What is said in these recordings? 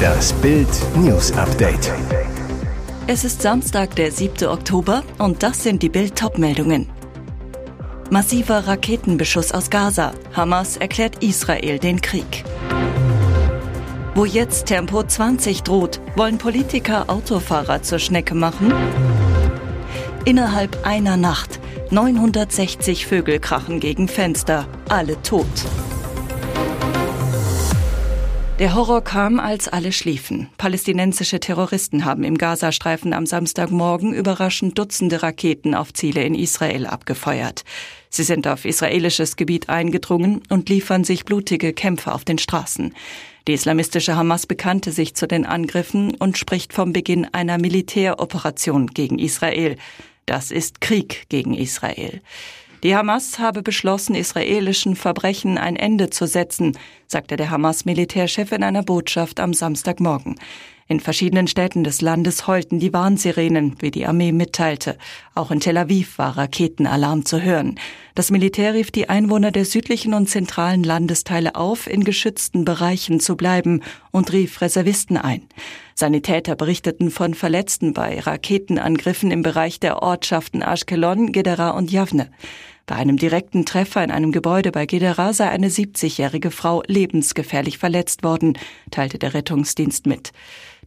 Das Bild News Update. Es ist Samstag, der 7. Oktober und das sind die Bild meldungen Massiver Raketenbeschuss aus Gaza. Hamas erklärt Israel den Krieg. Wo jetzt Tempo 20 droht, wollen Politiker Autofahrer zur Schnecke machen? Innerhalb einer Nacht 960 Vögel krachen gegen Fenster, alle tot. Der Horror kam, als alle schliefen. Palästinensische Terroristen haben im Gazastreifen am Samstagmorgen überraschend Dutzende Raketen auf Ziele in Israel abgefeuert. Sie sind auf israelisches Gebiet eingedrungen und liefern sich blutige Kämpfe auf den Straßen. Die islamistische Hamas bekannte sich zu den Angriffen und spricht vom Beginn einer Militäroperation gegen Israel. Das ist Krieg gegen Israel. Die Hamas habe beschlossen, israelischen Verbrechen ein Ende zu setzen, sagte der Hamas-Militärchef in einer Botschaft am Samstagmorgen. In verschiedenen Städten des Landes heulten die Warnsirenen, wie die Armee mitteilte. Auch in Tel Aviv war Raketenalarm zu hören. Das Militär rief die Einwohner der südlichen und zentralen Landesteile auf, in geschützten Bereichen zu bleiben und rief Reservisten ein. Sanitäter berichteten von Verletzten bei Raketenangriffen im Bereich der Ortschaften Ashkelon, Gedera und Javne. Bei einem direkten Treffer in einem Gebäude bei Gedera sei eine 70-jährige Frau lebensgefährlich verletzt worden, teilte der Rettungsdienst mit.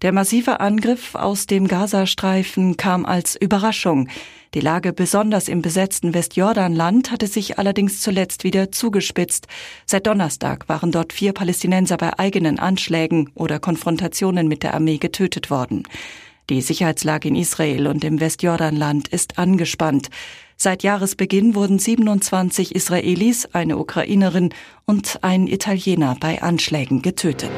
Der massive Angriff aus dem Gazastreifen kam als Überraschung. Die Lage besonders im besetzten Westjordanland hatte sich allerdings zuletzt wieder zugespitzt. Seit Donnerstag waren dort vier Palästinenser bei eigenen Anschlägen oder Konfrontationen mit der Armee getötet worden. Die Sicherheitslage in Israel und im Westjordanland ist angespannt. Seit Jahresbeginn wurden 27 Israelis, eine Ukrainerin und ein Italiener bei Anschlägen getötet.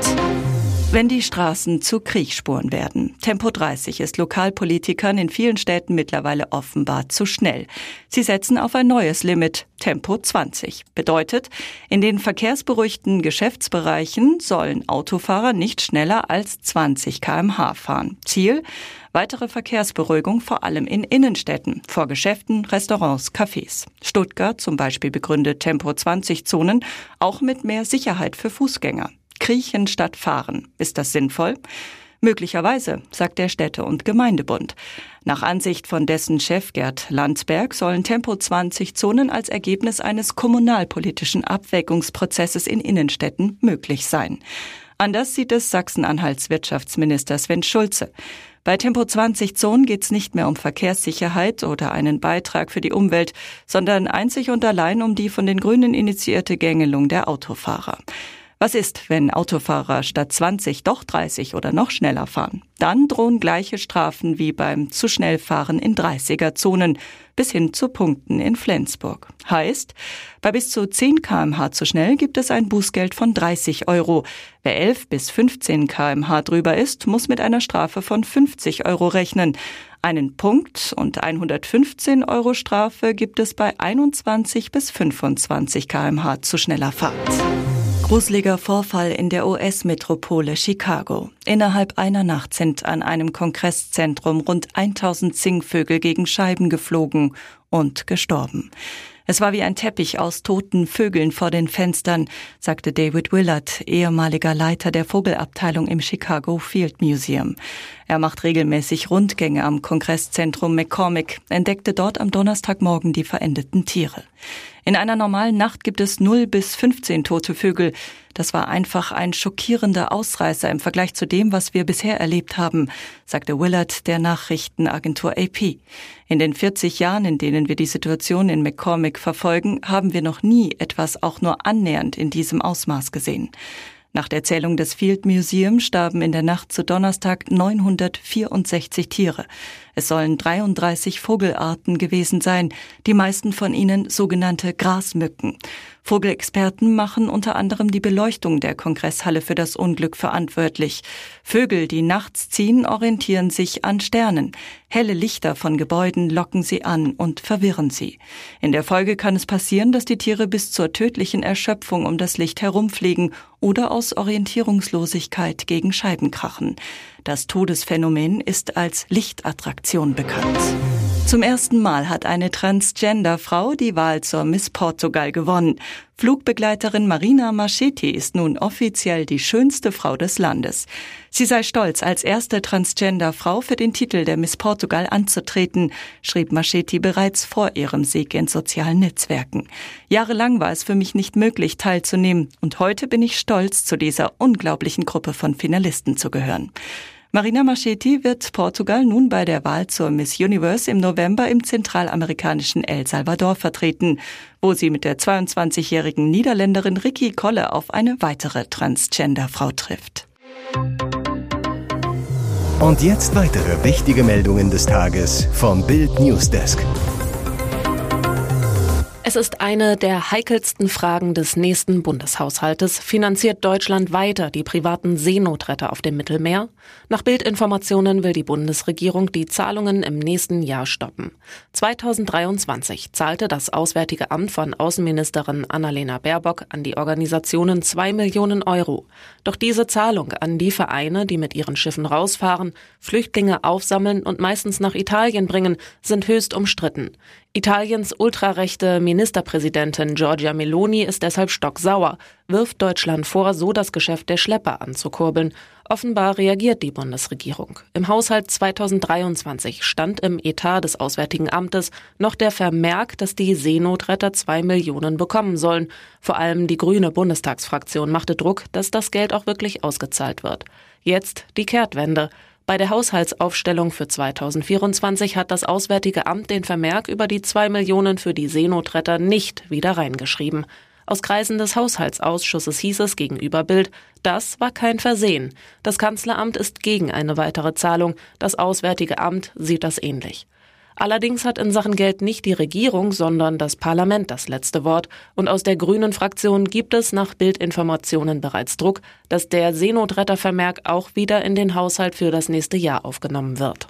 Wenn die Straßen zu Kriegsspuren werden. Tempo 30 ist Lokalpolitikern in vielen Städten mittlerweile offenbar zu schnell. Sie setzen auf ein neues Limit, Tempo 20. Bedeutet, in den verkehrsberuhigten Geschäftsbereichen sollen Autofahrer nicht schneller als 20 kmh fahren. Ziel? Weitere Verkehrsberuhigung vor allem in Innenstädten, vor Geschäften, Restaurants, Cafés. Stuttgart zum Beispiel begründet Tempo 20 Zonen auch mit mehr Sicherheit für Fußgänger. Kriechen statt Fahren. Ist das sinnvoll? Möglicherweise, sagt der Städte- und Gemeindebund. Nach Ansicht von dessen Chef Gerd Landsberg sollen Tempo 20 Zonen als Ergebnis eines kommunalpolitischen Abwägungsprozesses in Innenstädten möglich sein. Anders sieht es Sachsen-Anhalts Wirtschaftsminister Sven Schulze. Bei Tempo 20 Zonen geht es nicht mehr um Verkehrssicherheit oder einen Beitrag für die Umwelt, sondern einzig und allein um die von den Grünen initiierte Gängelung der Autofahrer. Was ist, wenn Autofahrer statt 20 doch 30 oder noch schneller fahren? Dann drohen gleiche Strafen wie beim zu schnell fahren in 30er Zonen bis hin zu Punkten in Flensburg. Heißt, bei bis zu 10 kmh zu schnell gibt es ein Bußgeld von 30 Euro. Wer 11 bis 15 kmh drüber ist, muss mit einer Strafe von 50 Euro rechnen. Einen Punkt und 115 Euro Strafe gibt es bei 21 bis 25 kmh zu schneller Fahrt. Gruseliger Vorfall in der US-Metropole Chicago. Innerhalb einer Nacht sind an einem Kongresszentrum rund 1000 Zingvögel gegen Scheiben geflogen und gestorben. Es war wie ein Teppich aus toten Vögeln vor den Fenstern, sagte David Willard, ehemaliger Leiter der Vogelabteilung im Chicago Field Museum. Er macht regelmäßig Rundgänge am Kongresszentrum McCormick, entdeckte dort am Donnerstagmorgen die verendeten Tiere. In einer normalen Nacht gibt es 0 bis 15 tote Vögel. Das war einfach ein schockierender Ausreißer im Vergleich zu dem, was wir bisher erlebt haben, sagte Willard der Nachrichtenagentur AP. In den 40 Jahren, in denen wir die Situation in McCormick verfolgen, haben wir noch nie etwas auch nur annähernd in diesem Ausmaß gesehen. Nach der Zählung des Field Museum starben in der Nacht zu Donnerstag 964 Tiere. Es sollen 33 Vogelarten gewesen sein, die meisten von ihnen sogenannte Grasmücken. Vogelexperten machen unter anderem die Beleuchtung der Kongresshalle für das Unglück verantwortlich. Vögel, die nachts ziehen, orientieren sich an Sternen. Helle Lichter von Gebäuden locken sie an und verwirren sie. In der Folge kann es passieren, dass die Tiere bis zur tödlichen Erschöpfung um das Licht herumfliegen oder aus Orientierungslosigkeit gegen Scheiben krachen. Das Todesphänomen ist als Lichtattraktion bekannt. Zum ersten Mal hat eine Transgender-Frau die Wahl zur Miss Portugal gewonnen. Flugbegleiterin Marina Marchetti ist nun offiziell die schönste Frau des Landes. Sie sei stolz, als erste Transgender-Frau für den Titel der Miss Portugal anzutreten, schrieb Marchetti bereits vor ihrem Sieg in sozialen Netzwerken. Jahrelang war es für mich nicht möglich, teilzunehmen, und heute bin ich stolz, zu dieser unglaublichen Gruppe von Finalisten zu gehören. Marina Marchetti wird Portugal nun bei der Wahl zur Miss Universe im November im zentralamerikanischen El Salvador vertreten, wo sie mit der 22-jährigen Niederländerin Ricky Kolle auf eine weitere Transgender-Frau trifft. Und jetzt weitere wichtige Meldungen des Tages vom Bild Newsdesk. Es ist eine der heikelsten Fragen des nächsten Bundeshaushaltes. Finanziert Deutschland weiter die privaten Seenotretter auf dem Mittelmeer? Nach Bildinformationen will die Bundesregierung die Zahlungen im nächsten Jahr stoppen. 2023 zahlte das Auswärtige Amt von Außenministerin Annalena Baerbock an die Organisationen zwei Millionen Euro. Doch diese Zahlung an die Vereine, die mit ihren Schiffen rausfahren, Flüchtlinge aufsammeln und meistens nach Italien bringen, sind höchst umstritten. Italiens ultrarechte Ministerpräsidentin Giorgia Meloni ist deshalb stocksauer, wirft Deutschland vor, so das Geschäft der Schlepper anzukurbeln. Offenbar reagiert die Bundesregierung. Im Haushalt 2023 stand im Etat des Auswärtigen Amtes noch der Vermerk, dass die Seenotretter zwei Millionen bekommen sollen. Vor allem die grüne Bundestagsfraktion machte Druck, dass das Geld auch wirklich ausgezahlt wird. Jetzt die Kehrtwende. Bei der Haushaltsaufstellung für 2024 hat das Auswärtige Amt den Vermerk über die zwei Millionen für die Seenotretter nicht wieder reingeschrieben. Aus Kreisen des Haushaltsausschusses hieß es gegenüber Bild, das war kein Versehen. Das Kanzleramt ist gegen eine weitere Zahlung, das Auswärtige Amt sieht das ähnlich. Allerdings hat in Sachen Geld nicht die Regierung, sondern das Parlament das letzte Wort. Und aus der Grünen Fraktion gibt es nach Bildinformationen bereits Druck, dass der Seenotrettervermerk auch wieder in den Haushalt für das nächste Jahr aufgenommen wird.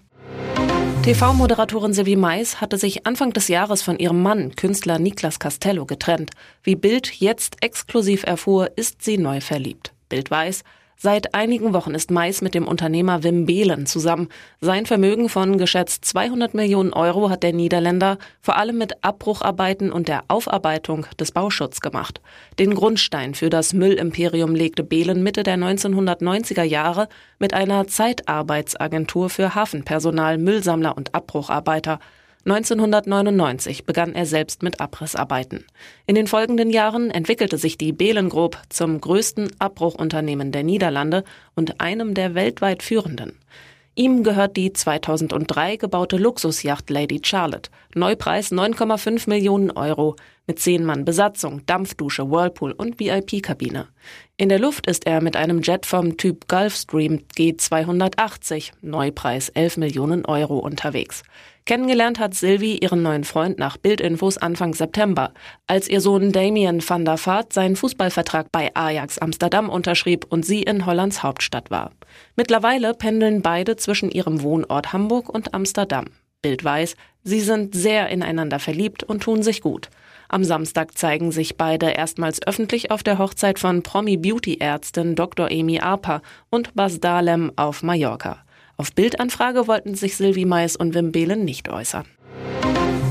TV-Moderatorin Silvi Mais hatte sich Anfang des Jahres von ihrem Mann, Künstler Niklas Castello, getrennt. Wie Bild jetzt exklusiv erfuhr, ist sie neu verliebt. Bild weiß, Seit einigen Wochen ist Mais mit dem Unternehmer Wim Behlen zusammen. Sein Vermögen von geschätzt 200 Millionen Euro hat der Niederländer vor allem mit Abbrucharbeiten und der Aufarbeitung des Bauschutzes gemacht. Den Grundstein für das Müllimperium legte Behlen Mitte der 1990er Jahre mit einer Zeitarbeitsagentur für Hafenpersonal, Müllsammler und Abbrucharbeiter. 1999 begann er selbst mit Abrissarbeiten. In den folgenden Jahren entwickelte sich die Behlen Group zum größten Abbruchunternehmen der Niederlande und einem der weltweit führenden. Ihm gehört die 2003 gebaute Luxusjacht Lady Charlotte. Neupreis 9,5 Millionen Euro mit zehn Mann Besatzung, Dampfdusche, Whirlpool und VIP-Kabine. In der Luft ist er mit einem Jet vom Typ Gulfstream G280, Neupreis 11 Millionen Euro unterwegs. Kennengelernt hat Sylvie ihren neuen Freund nach Bildinfos Anfang September, als ihr Sohn Damien van der Vaart seinen Fußballvertrag bei Ajax Amsterdam unterschrieb und sie in Hollands Hauptstadt war. Mittlerweile pendeln beide zwischen ihrem Wohnort Hamburg und Amsterdam. Bild weiß, sie sind sehr ineinander verliebt und tun sich gut. Am Samstag zeigen sich beide erstmals öffentlich auf der Hochzeit von Promi-Beauty-Ärztin Dr. Amy Arpa und Bas Dahlem auf Mallorca. Auf Bildanfrage wollten sich Sylvie Mais und Wim Behlen nicht äußern.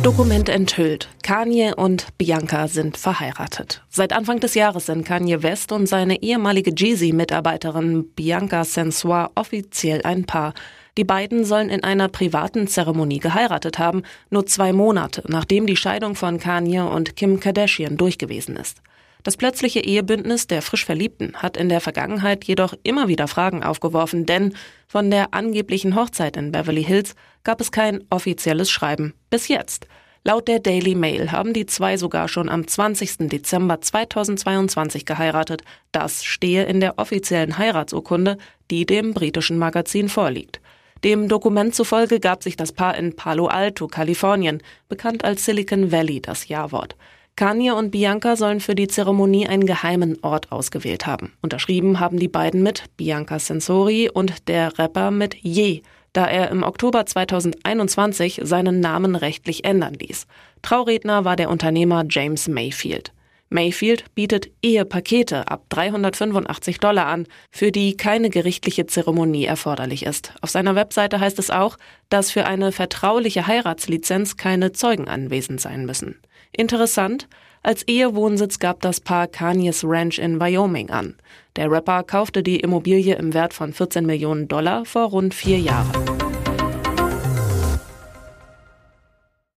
Dokument enthüllt. Kanye und Bianca sind verheiratet. Seit Anfang des Jahres sind Kanye West und seine ehemalige Jeezy-Mitarbeiterin Bianca Sensoir offiziell ein Paar. Die beiden sollen in einer privaten Zeremonie geheiratet haben, nur zwei Monate nachdem die Scheidung von Kanye und Kim Kardashian durchgewesen ist. Das plötzliche Ehebündnis der frisch Verliebten hat in der Vergangenheit jedoch immer wieder Fragen aufgeworfen, denn von der angeblichen Hochzeit in Beverly Hills gab es kein offizielles Schreiben. Bis jetzt. Laut der Daily Mail haben die zwei sogar schon am 20. Dezember 2022 geheiratet. Das stehe in der offiziellen Heiratsurkunde, die dem britischen Magazin vorliegt. Dem Dokument zufolge gab sich das Paar in Palo Alto, Kalifornien, bekannt als Silicon Valley, das Jawort. Kanye und Bianca sollen für die Zeremonie einen geheimen Ort ausgewählt haben. Unterschrieben haben die beiden mit Bianca Sensori und der Rapper mit Ye, da er im Oktober 2021 seinen Namen rechtlich ändern ließ. Trauredner war der Unternehmer James Mayfield. Mayfield bietet Ehepakete ab 385 Dollar an, für die keine gerichtliche Zeremonie erforderlich ist. Auf seiner Webseite heißt es auch, dass für eine vertrauliche Heiratslizenz keine Zeugen anwesend sein müssen. Interessant, als Ehewohnsitz gab das Paar Kanye's Ranch in Wyoming an. Der Rapper kaufte die Immobilie im Wert von 14 Millionen Dollar vor rund vier Jahren.